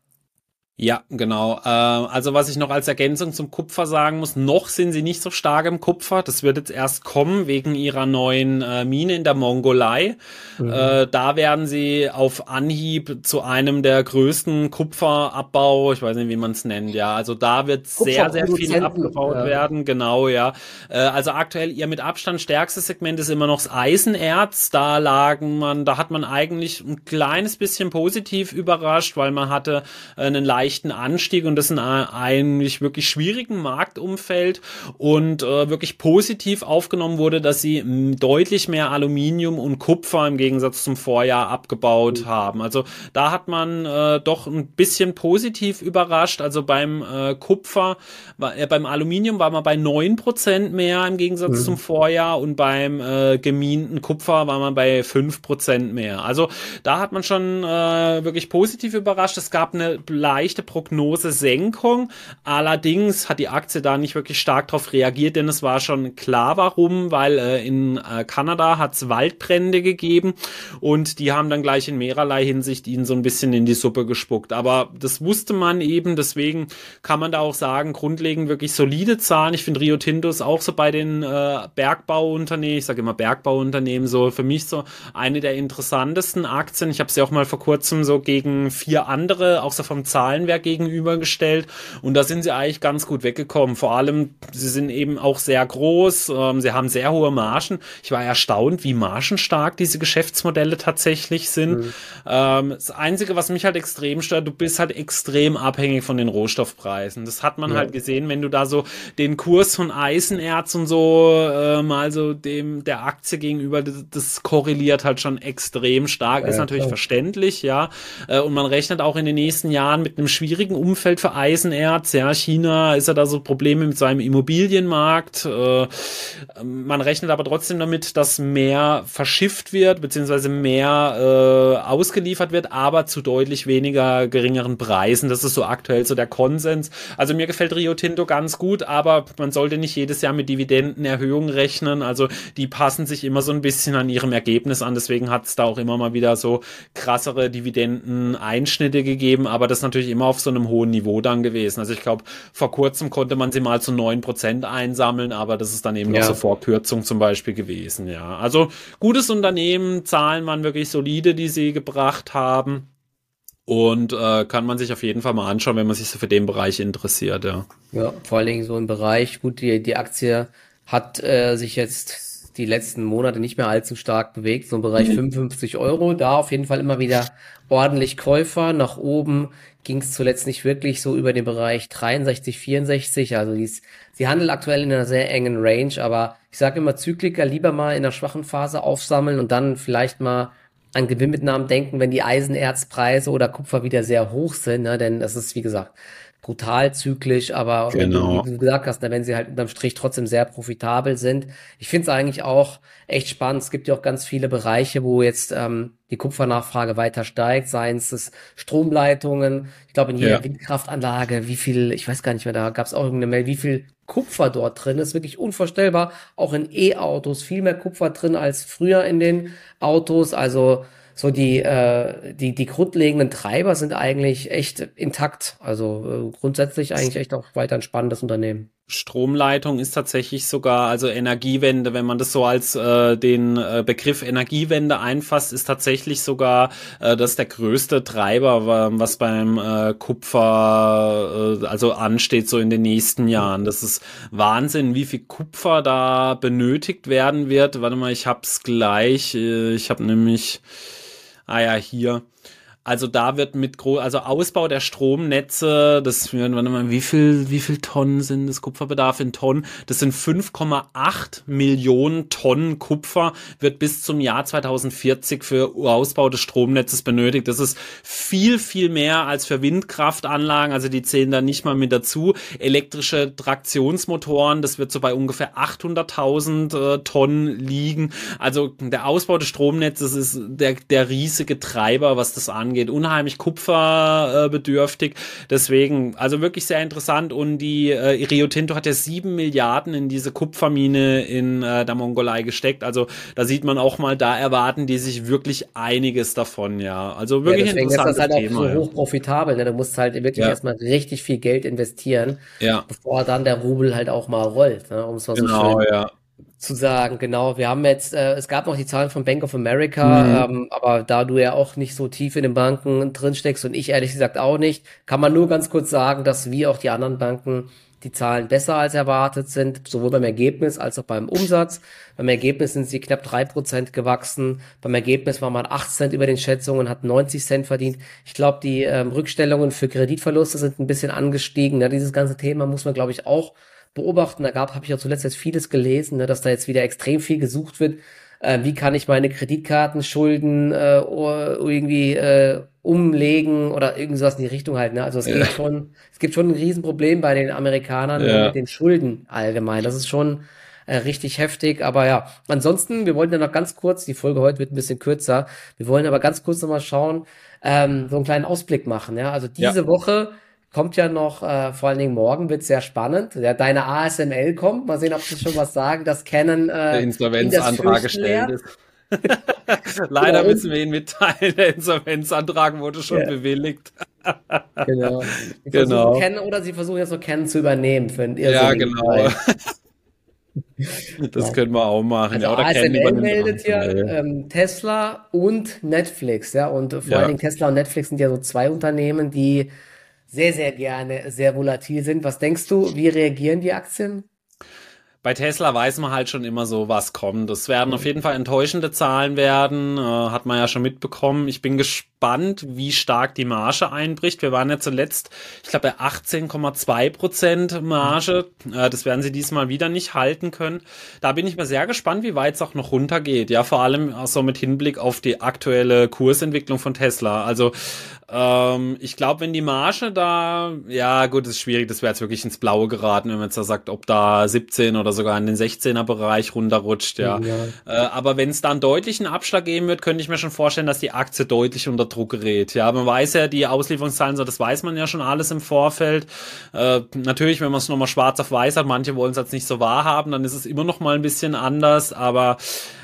Ja, genau. Äh, also was ich noch als Ergänzung zum Kupfer sagen muss, noch sind sie nicht so stark im Kupfer. Das wird jetzt erst kommen wegen ihrer neuen äh, Mine in der Mongolei. Mhm. Äh, da werden sie auf Anhieb zu einem der größten Kupferabbau, ich weiß nicht, wie man es nennt, ja. Also da wird sehr, sehr viel abgebaut ja. werden, genau, ja. Äh, also aktuell ihr mit Abstand stärkstes Segment ist immer noch das Eisenerz. Da lagen man, da hat man eigentlich ein kleines bisschen positiv überrascht, weil man hatte äh, einen leichten Anstieg und das in einem eigentlich wirklich schwierigen Marktumfeld und äh, wirklich positiv aufgenommen wurde, dass sie deutlich mehr Aluminium und Kupfer im Gegensatz zum Vorjahr abgebaut mhm. haben. Also da hat man äh, doch ein bisschen positiv überrascht. Also beim äh, Kupfer, äh, beim Aluminium war man bei neun Prozent mehr im Gegensatz mhm. zum Vorjahr und beim äh, gemienten Kupfer war man bei fünf Prozent mehr. Also da hat man schon äh, wirklich positiv überrascht. Es gab eine leichte Prognose-Senkung. Allerdings hat die Aktie da nicht wirklich stark darauf reagiert, denn es war schon klar, warum, weil äh, in äh, Kanada hat es Waldbrände gegeben und die haben dann gleich in mehrerlei Hinsicht ihn so ein bisschen in die Suppe gespuckt. Aber das wusste man eben, deswegen kann man da auch sagen, grundlegend wirklich solide Zahlen. Ich finde Rio Tinto ist auch so bei den äh, Bergbauunternehmen, ich sage immer Bergbauunternehmen, so für mich so eine der interessantesten Aktien. Ich habe sie auch mal vor kurzem so gegen vier andere, auch so vom Zahlenwerk gegenübergestellt und da sind sie eigentlich ganz gut weggekommen. Vor allem, sie sind eben auch sehr groß, ähm, sie haben sehr hohe Margen. Ich war erstaunt, wie margenstark diese Geschäftsmodelle tatsächlich sind. Mhm. Ähm, das Einzige, was mich halt extrem stört, du bist halt extrem abhängig von den Rohstoffpreisen. Das hat man ja. halt gesehen, wenn du da so den Kurs von Eisenerz und so äh, mal so dem der Aktie gegenüber, das, das korreliert halt schon extrem stark. Ja, ist natürlich klar. verständlich, ja. Äh, und man rechnet auch in den nächsten Jahren mit einem schwierigen Umfeld für Eisenerz. Ja, China ist ja da so Probleme mit seinem Immobilienmarkt. Äh, man rechnet aber trotzdem damit, dass mehr verschifft wird, beziehungsweise mehr äh, ausgeliefert wird, aber zu deutlich weniger geringeren Preisen. Das ist so aktuell so der Konsens. Also mir gefällt Rio Tinto ganz gut, aber man sollte nicht jedes Jahr mit Dividendenerhöhungen rechnen. Also die passen sich immer so ein bisschen an ihrem Ergebnis an. Deswegen hat es da auch immer mal wieder so krassere Dividendeneinschnitte gegeben, aber das natürlich immer auf so einem hohen Niveau dann gewesen. Also ich glaube, vor kurzem konnte man sie mal zu neun Prozent einsammeln, aber das ist dann eben ja. noch so vor Kürzung zum Beispiel gewesen. Ja, also gutes Unternehmen, Zahlen waren wirklich solide, die sie gebracht haben. Und äh, kann man sich auf jeden Fall mal anschauen, wenn man sich so für den Bereich interessiert, ja. Ja, vor allen Dingen so im Bereich, gut, die, die Aktie hat äh, sich jetzt die letzten Monate nicht mehr allzu stark bewegt, so im Bereich mhm. 55 Euro. Da auf jeden Fall immer wieder ordentlich Käufer. Nach oben ging es zuletzt nicht wirklich so über den Bereich 63, 64. Also die ist, sie handelt aktuell in einer sehr engen Range, aber ich sage immer Zykliker lieber mal in der schwachen Phase aufsammeln und dann vielleicht mal an Gewinnmitnahmen denken, wenn die Eisenerzpreise oder Kupfer wieder sehr hoch sind, ne? denn das ist, wie gesagt, brutal zyklisch, aber genau. wie du gesagt hast, ne, wenn sie halt unterm Strich trotzdem sehr profitabel sind. Ich finde es eigentlich auch echt spannend. Es gibt ja auch ganz viele Bereiche, wo jetzt ähm, die Kupfernachfrage weiter steigt, seien es Stromleitungen. Ich glaube, in jeder ja. Windkraftanlage, wie viel, ich weiß gar nicht mehr, da gab es auch irgendeine Mail, wie viel Kupfer dort drin ist. Wirklich unvorstellbar. Auch in E-Autos viel mehr Kupfer drin als früher in den Autos. Also so die, äh, die, die grundlegenden Treiber sind eigentlich echt intakt. Also äh, grundsätzlich eigentlich echt auch weiter ein spannendes Unternehmen. Stromleitung ist tatsächlich sogar, also Energiewende, wenn man das so als äh, den äh, Begriff Energiewende einfasst, ist tatsächlich sogar äh, das der größte Treiber, was beim äh, Kupfer äh, also ansteht so in den nächsten Jahren. Das ist Wahnsinn, wie viel Kupfer da benötigt werden wird. Warte mal, ich hab's gleich. Äh, ich habe nämlich ah ja, hier. Also da wird mit gro also Ausbau der Stromnetze, das wie viel wie viel Tonnen sind das Kupferbedarf in Tonnen? Das sind 5,8 Millionen Tonnen Kupfer wird bis zum Jahr 2040 für Ausbau des Stromnetzes benötigt. Das ist viel viel mehr als für Windkraftanlagen, also die zählen da nicht mal mit dazu. Elektrische Traktionsmotoren, das wird so bei ungefähr 800.000 äh, Tonnen liegen. Also der Ausbau des Stromnetzes ist der der riesige Treiber, was das angeht angeht. Unheimlich kupferbedürftig. Deswegen, also wirklich sehr interessant. Und die äh, Rio Tinto hat ja sieben Milliarden in diese Kupfermine in äh, der Mongolei gesteckt. Also da sieht man auch mal, da erwarten die sich wirklich einiges davon, ja. Also wirklich ja, ist das halt Thema, auch so hoch profitabel. Ne? Du musst halt wirklich ja. erstmal richtig viel Geld investieren, ja. bevor dann der Rubel halt auch mal rollt, ne? um es mal genau, so schön ja zu sagen, genau. Wir haben jetzt, äh, es gab noch die Zahlen von Bank of America, mhm. ähm, aber da du ja auch nicht so tief in den Banken drin steckst und ich ehrlich gesagt auch nicht, kann man nur ganz kurz sagen, dass wie auch die anderen Banken die Zahlen besser als erwartet sind, sowohl beim Ergebnis als auch beim Umsatz. Beim Ergebnis sind sie knapp drei Prozent gewachsen. Beim Ergebnis war man acht Cent über den Schätzungen, hat 90 Cent verdient. Ich glaube, die ähm, Rückstellungen für Kreditverluste sind ein bisschen angestiegen. Ja, dieses ganze Thema muss man, glaube ich, auch beobachten. Da gab, habe ich auch zuletzt jetzt vieles gelesen, ne, dass da jetzt wieder extrem viel gesucht wird. Äh, wie kann ich meine Kreditkartenschulden äh, irgendwie äh, umlegen oder irgendwas in die Richtung halt. Ne? Also es ja. gibt schon, es gibt schon ein Riesenproblem bei den Amerikanern ja. mit den Schulden allgemein. Das ist schon äh, richtig heftig. Aber ja, ansonsten, wir wollten ja noch ganz kurz, die Folge heute wird ein bisschen kürzer, wir wollen aber ganz kurz nochmal schauen, ähm, so einen kleinen Ausblick machen. Ja, also diese ja. Woche kommt ja noch, äh, vor allen Dingen morgen wird sehr spannend. Ja, deine ASML kommt. Mal sehen, ob sie schon was sagen, dass Canon äh, der Insolvenzantrag gestellt ist. [laughs] Leider genau. müssen wir ihn mitteilen, der Insolvenzantrag wurde schon ja. bewilligt. genau. [laughs] Sie genau. Kennen, oder sie versuchen jetzt noch Kennen zu übernehmen für einen Ja, genau. das ja. können wir auch machen. Also ja, oder ASML meldet ja ähm, Tesla und Netflix, ja. Und vor ja. allen Dingen Tesla und Netflix sind ja so zwei Unternehmen, die sehr, sehr gerne sehr volatil sind. Was denkst du, wie reagieren die Aktien? Bei Tesla weiß man halt schon immer so, was kommt. Es werden auf jeden Fall enttäuschende Zahlen werden, äh, hat man ja schon mitbekommen. Ich bin gespannt, wie stark die Marge einbricht. Wir waren ja zuletzt, ich glaube, bei 18,2 Prozent Marge. Mhm. Äh, das werden sie diesmal wieder nicht halten können. Da bin ich mal sehr gespannt, wie weit es auch noch runtergeht. Ja, vor allem so mit Hinblick auf die aktuelle Kursentwicklung von Tesla. Also ähm, ich glaube, wenn die Marge da, ja gut, ist schwierig, das wäre jetzt wirklich ins Blaue geraten, wenn man jetzt da sagt, ob da 17 oder sogar in den 16er Bereich runterrutscht, ja. ja. Äh, aber wenn es da einen deutlichen Abschlag geben wird, könnte ich mir schon vorstellen, dass die Aktie deutlich unter Druck gerät. Ja, man weiß ja, die Auslieferungszahlen, so das weiß man ja schon alles im Vorfeld. Äh, natürlich, wenn man es nochmal schwarz auf weiß hat, manche wollen es jetzt nicht so wahrhaben, dann ist es immer noch mal ein bisschen anders, aber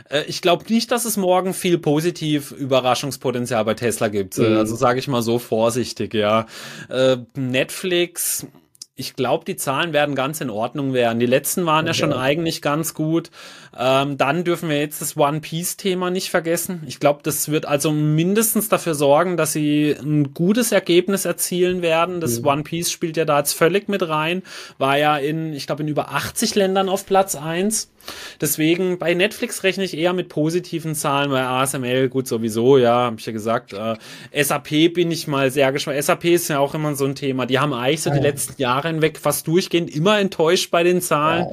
äh, ich glaube nicht, dass es morgen viel positiv Überraschungspotenzial bei Tesla gibt. Äh, mhm. Also sage ich mal so vorsichtig, ja. Äh, Netflix, ich glaube, die Zahlen werden ganz in Ordnung werden. Die letzten waren ja, ja schon eigentlich ganz gut. Ähm, dann dürfen wir jetzt das One Piece-Thema nicht vergessen. Ich glaube, das wird also mindestens dafür sorgen, dass sie ein gutes Ergebnis erzielen werden. Das mhm. One Piece spielt ja da jetzt völlig mit rein. War ja in, ich glaube, in über 80 Ländern auf Platz eins. Deswegen bei Netflix rechne ich eher mit positiven Zahlen, bei ASML gut sowieso, ja, habe ich ja gesagt. Äh, SAP bin ich mal sehr gespannt. SAP ist ja auch immer so ein Thema. Die haben eigentlich so die letzten Jahre hinweg fast durchgehend immer enttäuscht bei den Zahlen.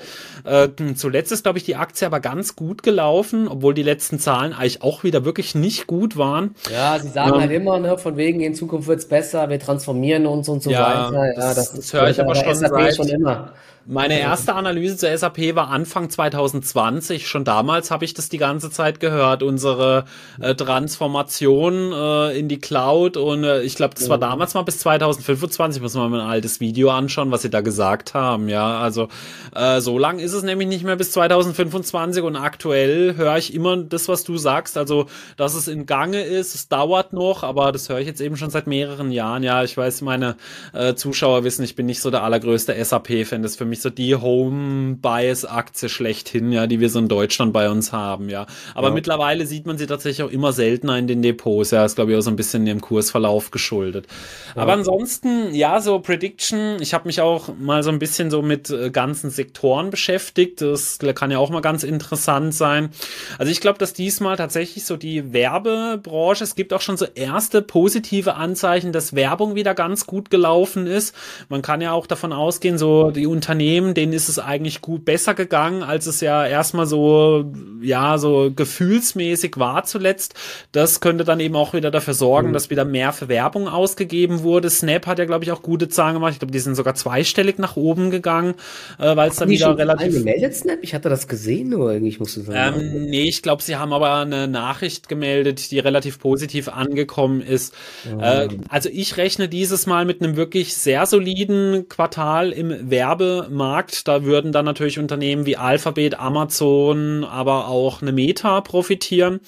Ja. Äh, zuletzt ist, glaube ich, die Aktie aber ganz gut gelaufen, obwohl die letzten Zahlen eigentlich auch wieder wirklich nicht gut waren. Ja, sie sagen ähm, halt immer, ne, von wegen in Zukunft wird's besser, wir transformieren uns und so ja, weiter. Ja, das, das, das höre ich aber schon seit, schon immer. Meine erste Analyse zur SAP war Anfang 2020. Schon damals habe ich das die ganze Zeit gehört. Unsere äh, Transformation äh, in die Cloud. Und äh, ich glaube, das war damals mal bis 2025. Muss man mal ein altes Video anschauen, was sie da gesagt haben. Ja, also äh, so lang ist es nämlich nicht mehr bis 2025. Und aktuell höre ich immer das, was du sagst. Also, dass es in Gange ist. Es dauert noch, aber das höre ich jetzt eben schon seit mehreren Jahren. Ja, ich weiß, meine äh, Zuschauer wissen, ich bin nicht so der allergrößte SAP-Fan. Das ist für mich so die Home-Bias-Aktie schlechthin, ja, die wir so in Deutschland bei uns haben, ja. Aber ja. mittlerweile sieht man sie tatsächlich auch immer seltener in den Depots, ja. Ist, glaube ich, auch so ein bisschen dem Kursverlauf geschuldet. Ja. Aber ansonsten, ja, so Prediction, ich habe mich auch mal so ein bisschen so mit äh, ganzen Sektoren beschäftigt. Das kann ja auch mal ganz interessant sein. Also ich glaube, dass diesmal tatsächlich so die Werbebranche, es gibt auch schon so erste positive Anzeichen, dass Werbung wieder ganz gut gelaufen ist. Man kann ja auch davon ausgehen, so die Unternehmen Unternehmen, denen ist es eigentlich gut besser gegangen, als es ja erstmal so, ja, so gefühlsmäßig war zuletzt. Das könnte dann eben auch wieder dafür sorgen, mhm. dass wieder mehr für Werbung ausgegeben wurde. Snap hat ja, glaube ich, auch gute Zahlen gemacht. Ich glaube, die sind sogar zweistellig nach oben gegangen, äh, weil es dann wieder relativ. gemeldet, Snap? Ich hatte das gesehen, nur irgendwie, ich musste sagen. Ähm, nee, ich glaube, sie haben aber eine Nachricht gemeldet, die relativ positiv angekommen ist. Mhm. Äh, also ich rechne dieses Mal mit einem wirklich sehr soliden Quartal im Werbe Markt. Da würden dann natürlich Unternehmen wie Alphabet, Amazon, aber auch eine Meta profitieren.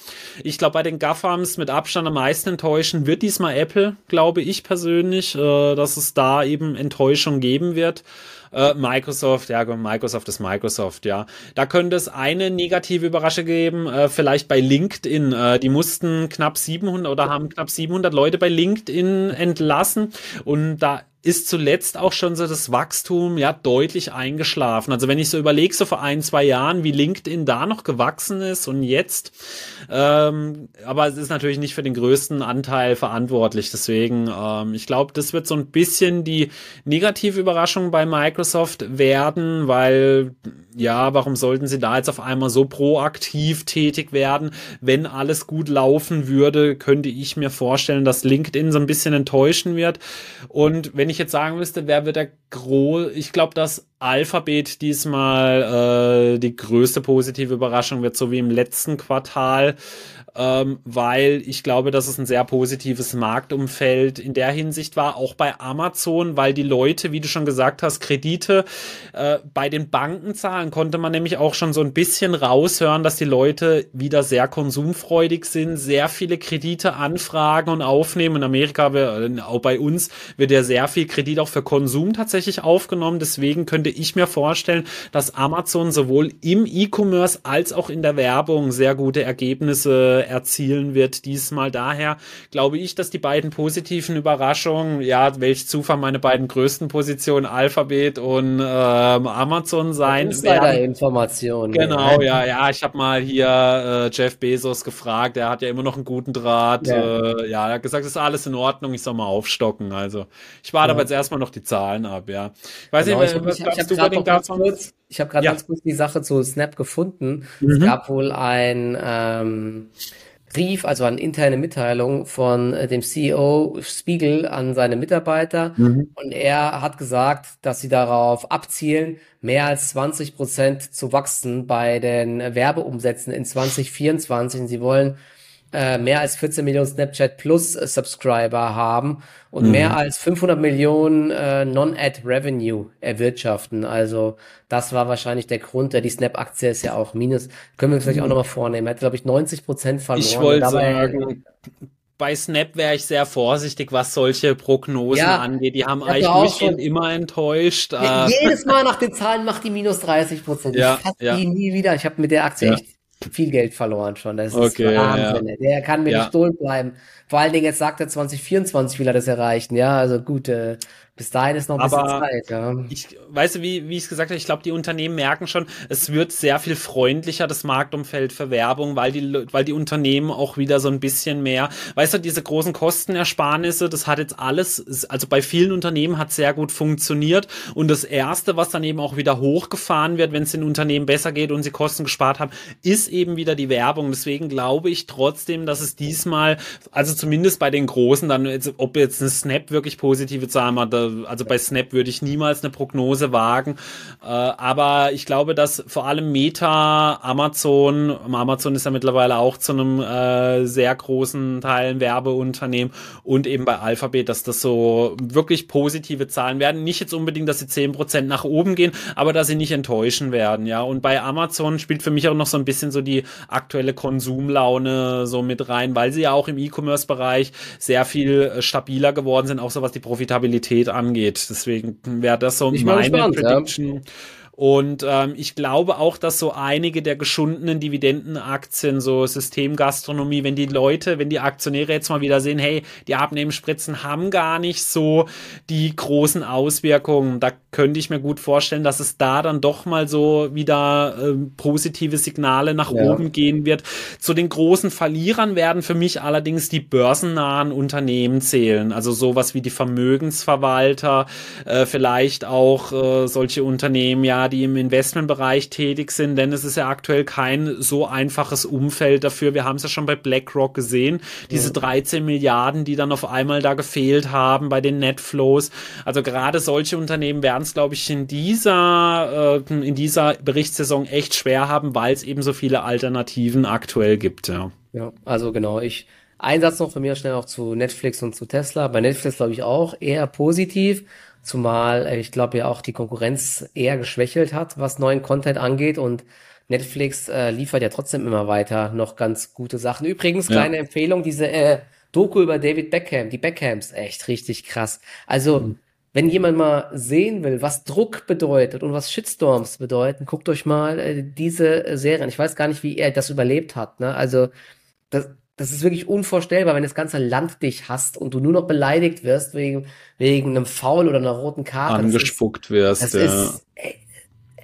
Ich glaube, bei den GAFAMs mit Abstand am meisten enttäuschen wird diesmal Apple, glaube ich persönlich, äh, dass es da eben Enttäuschung geben wird. Äh, Microsoft, ja, Microsoft ist Microsoft, ja. Da könnte es eine negative Überraschung geben, äh, vielleicht bei LinkedIn. Äh, die mussten knapp 700 oder haben knapp 700 Leute bei LinkedIn entlassen und da ist zuletzt auch schon so das Wachstum ja deutlich eingeschlafen. Also wenn ich so überlege, so vor ein, zwei Jahren, wie LinkedIn da noch gewachsen ist und jetzt, ähm, aber es ist natürlich nicht für den größten Anteil verantwortlich. Deswegen, ähm, ich glaube, das wird so ein bisschen die negative Überraschung bei Microsoft werden, weil ja, warum sollten sie da jetzt auf einmal so proaktiv tätig werden? Wenn alles gut laufen würde, könnte ich mir vorstellen, dass LinkedIn so ein bisschen enttäuschen wird. Und wenn ich jetzt sagen müsste, wer wird der groß, ich glaube, dass Alphabet diesmal äh, die größte positive Überraschung wird, so wie im letzten Quartal ähm, weil ich glaube, dass es ein sehr positives Marktumfeld in der Hinsicht war, auch bei Amazon, weil die Leute, wie du schon gesagt hast, Kredite äh, bei den Banken zahlen, konnte man nämlich auch schon so ein bisschen raushören, dass die Leute wieder sehr konsumfreudig sind, sehr viele Kredite anfragen und aufnehmen. In Amerika, äh, auch bei uns, wird ja sehr viel Kredit auch für Konsum tatsächlich aufgenommen. Deswegen könnte ich mir vorstellen, dass Amazon sowohl im E-Commerce als auch in der Werbung sehr gute Ergebnisse erzielen wird diesmal. Daher glaube ich, dass die beiden positiven Überraschungen, ja, welch Zufall meine beiden größten Positionen Alphabet und ähm, Amazon sein werden. Information. Genau, ja, ja. Ich habe mal hier äh, Jeff Bezos gefragt. Er hat ja immer noch einen guten Draht. Ja, äh, ja er hat gesagt, es ist alles in Ordnung. Ich soll mal aufstocken. Also ich warte ja. aber jetzt erstmal noch die Zahlen ab. Ja, ich weiß genau, nicht, ich, was ich, ich, ich habe gerade ganz kurz, ich habe gerade ja. ganz kurz die Sache zu Snap gefunden. Mhm. Es gab wohl ein ähm, Brief, also eine interne Mitteilung von äh, dem CEO Spiegel an seine Mitarbeiter. Mhm. Und er hat gesagt, dass sie darauf abzielen, mehr als 20 Prozent zu wachsen bei den Werbeumsätzen in 2024. Und sie wollen äh, mehr als 14 Millionen Snapchat Plus äh, Subscriber haben und mhm. mehr als 500 Millionen äh, Non-Ad Revenue erwirtschaften. Also das war wahrscheinlich der Grund. Der die Snap-Aktie ist ja auch minus. Können wir vielleicht mhm. auch nochmal vornehmen. Er hat, glaube ich, 90 Prozent verloren. Ich wollte sagen, bei Snap wäre ich sehr vorsichtig, was solche Prognosen ja, angeht. Die haben eigentlich durchgehend immer enttäuscht. Ja, äh. jedes Mal [laughs] nach den Zahlen macht die minus 30 Prozent. Ja, ich fasse ja. die nie wieder. Ich habe mit der Aktie echt viel Geld verloren schon. Das ist okay, Wahnsinn. Ja. Der kann mir ja. nicht stohlen bleiben. Vor allen Dingen jetzt sagt er 2024 will er das erreichen. Ja, also gut, äh, bis dahin ist noch ein bisschen Aber Zeit, ja. Ich, weißt du, wie, wie ich es gesagt habe, ich glaube, die Unternehmen merken schon, es wird sehr viel freundlicher, das Marktumfeld für Werbung, weil die, weil die Unternehmen auch wieder so ein bisschen mehr, weißt du, diese großen Kostenersparnisse, das hat jetzt alles, also bei vielen Unternehmen hat sehr gut funktioniert. Und das erste, was dann eben auch wieder hochgefahren wird, wenn es den Unternehmen besser geht und sie Kosten gespart haben, ist eben wieder die Werbung. Deswegen glaube ich trotzdem, dass es diesmal, also zumindest bei den Großen, dann, ob jetzt ein Snap wirklich positive Zahlen hat, also bei Snap würde ich niemals eine Prognose wagen. Äh, aber ich glaube, dass vor allem Meta, Amazon, Amazon ist ja mittlerweile auch zu einem äh, sehr großen Teil ein Werbeunternehmen und eben bei Alphabet, dass das so wirklich positive Zahlen werden. Nicht jetzt unbedingt, dass sie zehn Prozent nach oben gehen, aber dass sie nicht enttäuschen werden, ja. Und bei Amazon spielt für mich auch noch so ein bisschen so die aktuelle Konsumlaune so mit rein, weil sie ja auch im E-Commerce-Bereich sehr viel stabiler geworden sind, auch so was die Profitabilität angeht. Deswegen wäre das so ich meine gespannt, Prediction. Ja. Und ähm, ich glaube auch, dass so einige der geschundenen Dividendenaktien, so Systemgastronomie, wenn die Leute, wenn die Aktionäre jetzt mal wieder sehen, hey, die Abnehmenspritzen haben gar nicht so die großen Auswirkungen, da könnte ich mir gut vorstellen, dass es da dann doch mal so wieder äh, positive Signale nach ja. oben gehen wird. Zu den großen Verlierern werden für mich allerdings die börsennahen Unternehmen zählen, also sowas wie die Vermögensverwalter, äh, vielleicht auch äh, solche Unternehmen, ja, die im Investmentbereich tätig sind, denn es ist ja aktuell kein so einfaches Umfeld dafür. Wir haben es ja schon bei BlackRock gesehen, diese 13 Milliarden, die dann auf einmal da gefehlt haben bei den Netflows. Also gerade solche Unternehmen werden es, glaube ich, in dieser, äh, in dieser Berichtssaison echt schwer haben, weil es eben so viele Alternativen aktuell gibt. Ja, ja also genau, ich ein Satz noch von mir schnell auch zu Netflix und zu Tesla. Bei Netflix glaube ich auch eher positiv. Zumal äh, ich glaube ja auch die Konkurrenz eher geschwächelt hat, was neuen Content angeht und Netflix äh, liefert ja trotzdem immer weiter noch ganz gute Sachen. Übrigens, kleine ja. Empfehlung, diese äh, Doku über David Beckham, die Beckhams, echt richtig krass. Also, mhm. wenn jemand mal sehen will, was Druck bedeutet und was Shitstorms bedeuten, guckt euch mal äh, diese Serien. Ich weiß gar nicht, wie er das überlebt hat. Ne? Also, das, das ist wirklich unvorstellbar, wenn das ganze Land dich hasst und du nur noch beleidigt wirst wegen, wegen einem Foul oder einer roten Karte. Angespuckt wirst, das ja. Ist, ey,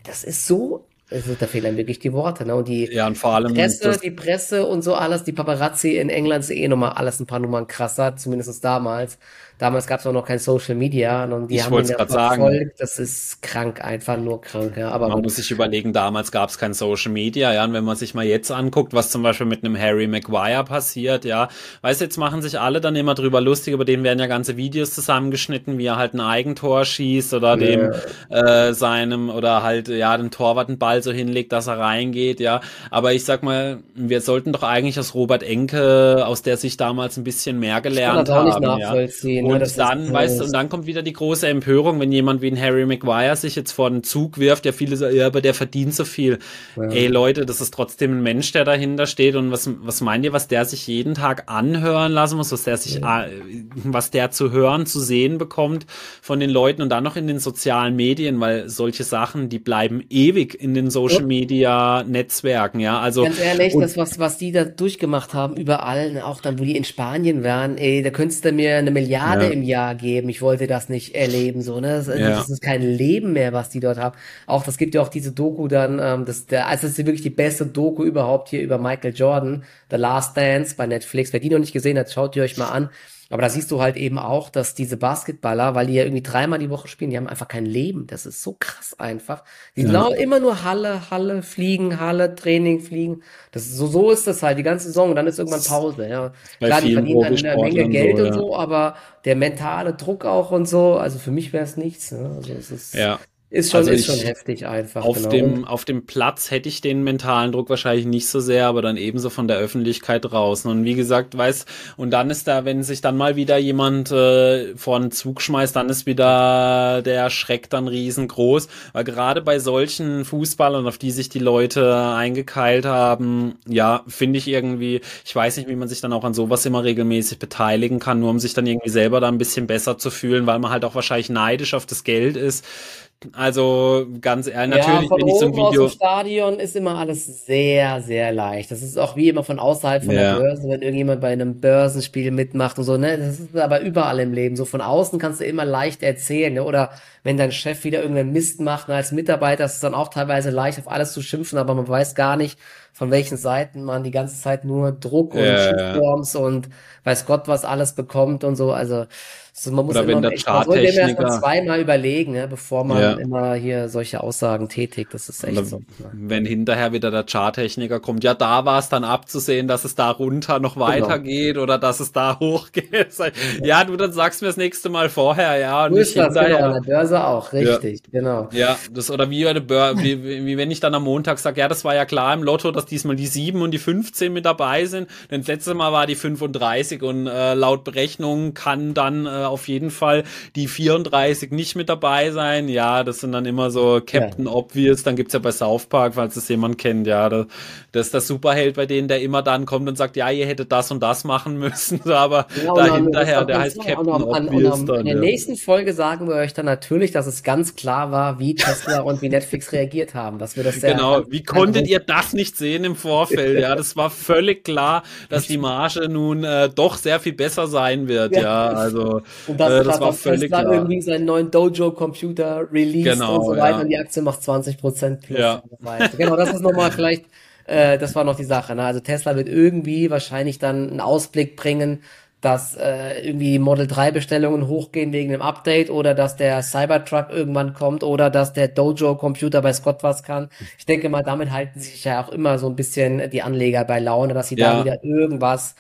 das ist so also, da fehlen wirklich die Worte, ne? Und die ja, und vor allem Presse, die Presse und so alles, die Paparazzi in England ist eh nochmal alles ein paar Nummern krasser, zumindest damals. Damals gab es auch noch kein Social Media und die ich haben ihn ja sagen. Das ist krank, einfach nur krank. Ja. Aber man muss sich überlegen, damals gab es kein Social Media, ja. Und wenn man sich mal jetzt anguckt, was zum Beispiel mit einem Harry Maguire passiert, ja, weißt jetzt machen sich alle dann immer drüber lustig, über den werden ja ganze Videos zusammengeschnitten, wie er halt ein Eigentor schießt oder ja. dem äh, seinem oder halt ja dem Torwart einen Ball so hinlegt, dass er reingeht, ja. Aber ich sag mal, wir sollten doch eigentlich aus Robert Enke aus der sich damals ein bisschen mehr gelernt haben. Ja. Und ja, dann, weißt du, und dann kommt wieder die große Empörung, wenn jemand wie ein Harry Maguire sich jetzt vor den Zug wirft, ja viele sagen, ja, aber der verdient so viel. Ja. Ey Leute, das ist trotzdem ein Mensch, der dahinter steht und was, was meint ihr, was der sich jeden Tag anhören lassen muss, was der sich, ja. was der zu hören, zu sehen bekommt von den Leuten und dann noch in den sozialen Medien, weil solche Sachen, die bleiben ewig in den Social Media Netzwerken, ja, also. Ganz ehrlich, das, was, was die da durchgemacht haben, überall, ne, auch dann, wo die in Spanien waren, ey, da könntest du mir eine Milliarde Milliarde ja. im Jahr geben. Ich wollte das nicht erleben, so, ne? Das, ja. das, ist kein Leben mehr, was die dort haben. Auch, das gibt ja auch diese Doku dann, ähm, das, der, also das ist wirklich die beste Doku überhaupt hier über Michael Jordan, The Last Dance bei Netflix. Wer die noch nicht gesehen hat, schaut ihr euch mal an. Aber da siehst du halt eben auch, dass diese Basketballer, weil die ja irgendwie dreimal die Woche spielen, die haben einfach kein Leben. Das ist so krass einfach. Die ja. laufen immer nur Halle, Halle, Fliegen, Halle, Training, Fliegen. Das ist, so, so ist das halt die ganze Saison und dann ist irgendwann Pause. Ja. Klar, die verdienen dann eine Menge Geld so, und so, aber der mentale Druck auch und so, also für mich wäre es nichts. Ne? Also es ist, ja. Ist schon, also ist schon heftig einfach. Auf, genau. dem, auf dem Platz hätte ich den mentalen Druck wahrscheinlich nicht so sehr, aber dann ebenso von der Öffentlichkeit draußen. Und wie gesagt, weiß, und dann ist da, wenn sich dann mal wieder jemand äh, vor einen Zug schmeißt, dann ist wieder der Schreck dann riesengroß. Weil gerade bei solchen Fußballern, auf die sich die Leute eingekeilt haben, ja, finde ich irgendwie, ich weiß nicht, wie man sich dann auch an sowas immer regelmäßig beteiligen kann, nur um sich dann irgendwie selber da ein bisschen besser zu fühlen, weil man halt auch wahrscheinlich neidisch auf das Geld ist also ganz ehrlich, natürlich, ja, wenn ich so ein Video. Aus dem Stadion ist immer alles sehr, sehr leicht. Das ist auch wie immer von außerhalb von ja. der Börse, wenn irgendjemand bei einem Börsenspiel mitmacht und so, ne? Das ist aber überall im Leben. So von außen kannst du immer leicht erzählen, ne? Oder wenn dein Chef wieder irgendeinen Mist macht, ne? als Mitarbeiter ist es dann auch teilweise leicht, auf alles zu schimpfen, aber man weiß gar nicht, von welchen Seiten man die ganze Zeit nur Druck und ja, Shitstorms und weiß Gott was alles bekommt und so. Also also man muss Oder immer echt, man sollte immer erst mal zweimal überlegen, ne, bevor man ja. immer hier solche Aussagen tätigt. Das ist echt so. Wenn hinterher wieder der Charttechniker kommt, ja, da war es dann abzusehen, dass es da runter noch genau. weitergeht genau. oder dass es da [laughs] hochgeht. ja, du, dann sagst mir das nächste Mal vorher, ja. Und du ist das, genau, an der Börse auch, richtig, ja. genau. Ja, das, oder wie, eine Bör wie, wie wenn ich dann am Montag sage, ja, das war ja klar im Lotto, dass diesmal die 7 und die 15 mit dabei sind. Denn das letzte Mal war die 35 und äh, laut Berechnung kann dann äh, auf jeden Fall die 34 nicht mit dabei sein. Ja, das sind dann immer so Captain ja. Obvious. Dann gibt's ja bei South Park, falls es jemand kennt, ja, das, das ist der Superheld bei denen, der immer dann kommt und sagt, ja, ihr hättet das und das machen müssen. [laughs] Aber ja, dahinterher, der heißt Captain und Obvious. Und dann, in der ja. nächsten Folge sagen wir euch dann natürlich, dass es ganz klar war, wie Tesla und wie Netflix reagiert haben. Dass wir das sehr genau, wie konntet ihr das nicht sehen im Vorfeld? ja, das war völlig klar, dass die Marge nun äh, doch sehr viel besser sein wird. Ja, ja also und das, äh, das war völlig klar. irgendwie seinen neuen Dojo-Computer released genau, und so weiter ja. und die Aktie macht 20 Prozent plus. Ja. Genau, das ist nochmal vielleicht, äh, das war noch die Sache. Ne? Also Tesla wird irgendwie wahrscheinlich dann einen Ausblick bringen, dass äh, irgendwie Model 3 Bestellungen hochgehen wegen dem Update oder dass der Cybertruck irgendwann kommt oder dass der Dojo Computer bei Scott was kann. Ich denke mal, damit halten sich ja auch immer so ein bisschen die Anleger bei Laune, dass sie ja. da wieder irgendwas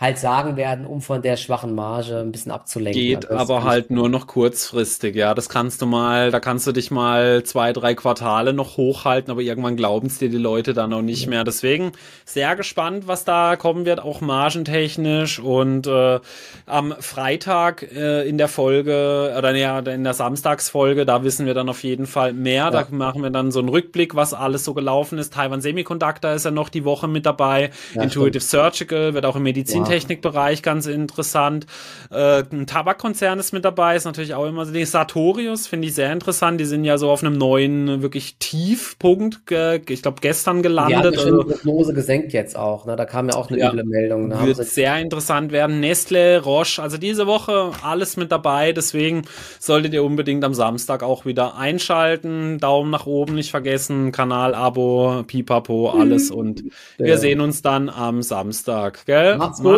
halt sagen werden, um von der schwachen Marge ein bisschen abzulenken. Geht aber halt nur noch kurzfristig, ja. Das kannst du mal, da kannst du dich mal zwei, drei Quartale noch hochhalten, aber irgendwann glauben es dir die Leute dann auch nicht ja. mehr. Deswegen sehr gespannt, was da kommen wird, auch margentechnisch. Und äh, am Freitag äh, in der Folge, oder ja, in der Samstagsfolge, da wissen wir dann auf jeden Fall mehr. Ja. Da machen wir dann so einen Rückblick, was alles so gelaufen ist. Taiwan Semiconductor ist ja noch die Woche mit dabei. Ja, Intuitive stimmt. Surgical wird auch im Medizin Medizintechnikbereich ganz interessant. Äh, ein Tabakkonzern ist mit dabei, ist natürlich auch immer so. Die Sartorius finde ich sehr interessant. Die sind ja so auf einem neuen, wirklich Tiefpunkt, ich glaube, gestern gelandet. Ja, also, Prognose gesenkt jetzt auch. Ne? Da kam ja auch eine ja, üble Meldung. Da wird sehr interessant werden. Nestle, Roche, also diese Woche alles mit dabei. Deswegen solltet ihr unbedingt am Samstag auch wieder einschalten. Daumen nach oben nicht vergessen, Kanal, Abo, Pipapo, alles. Und wir sehen uns dann am Samstag. Gell? Macht's gut.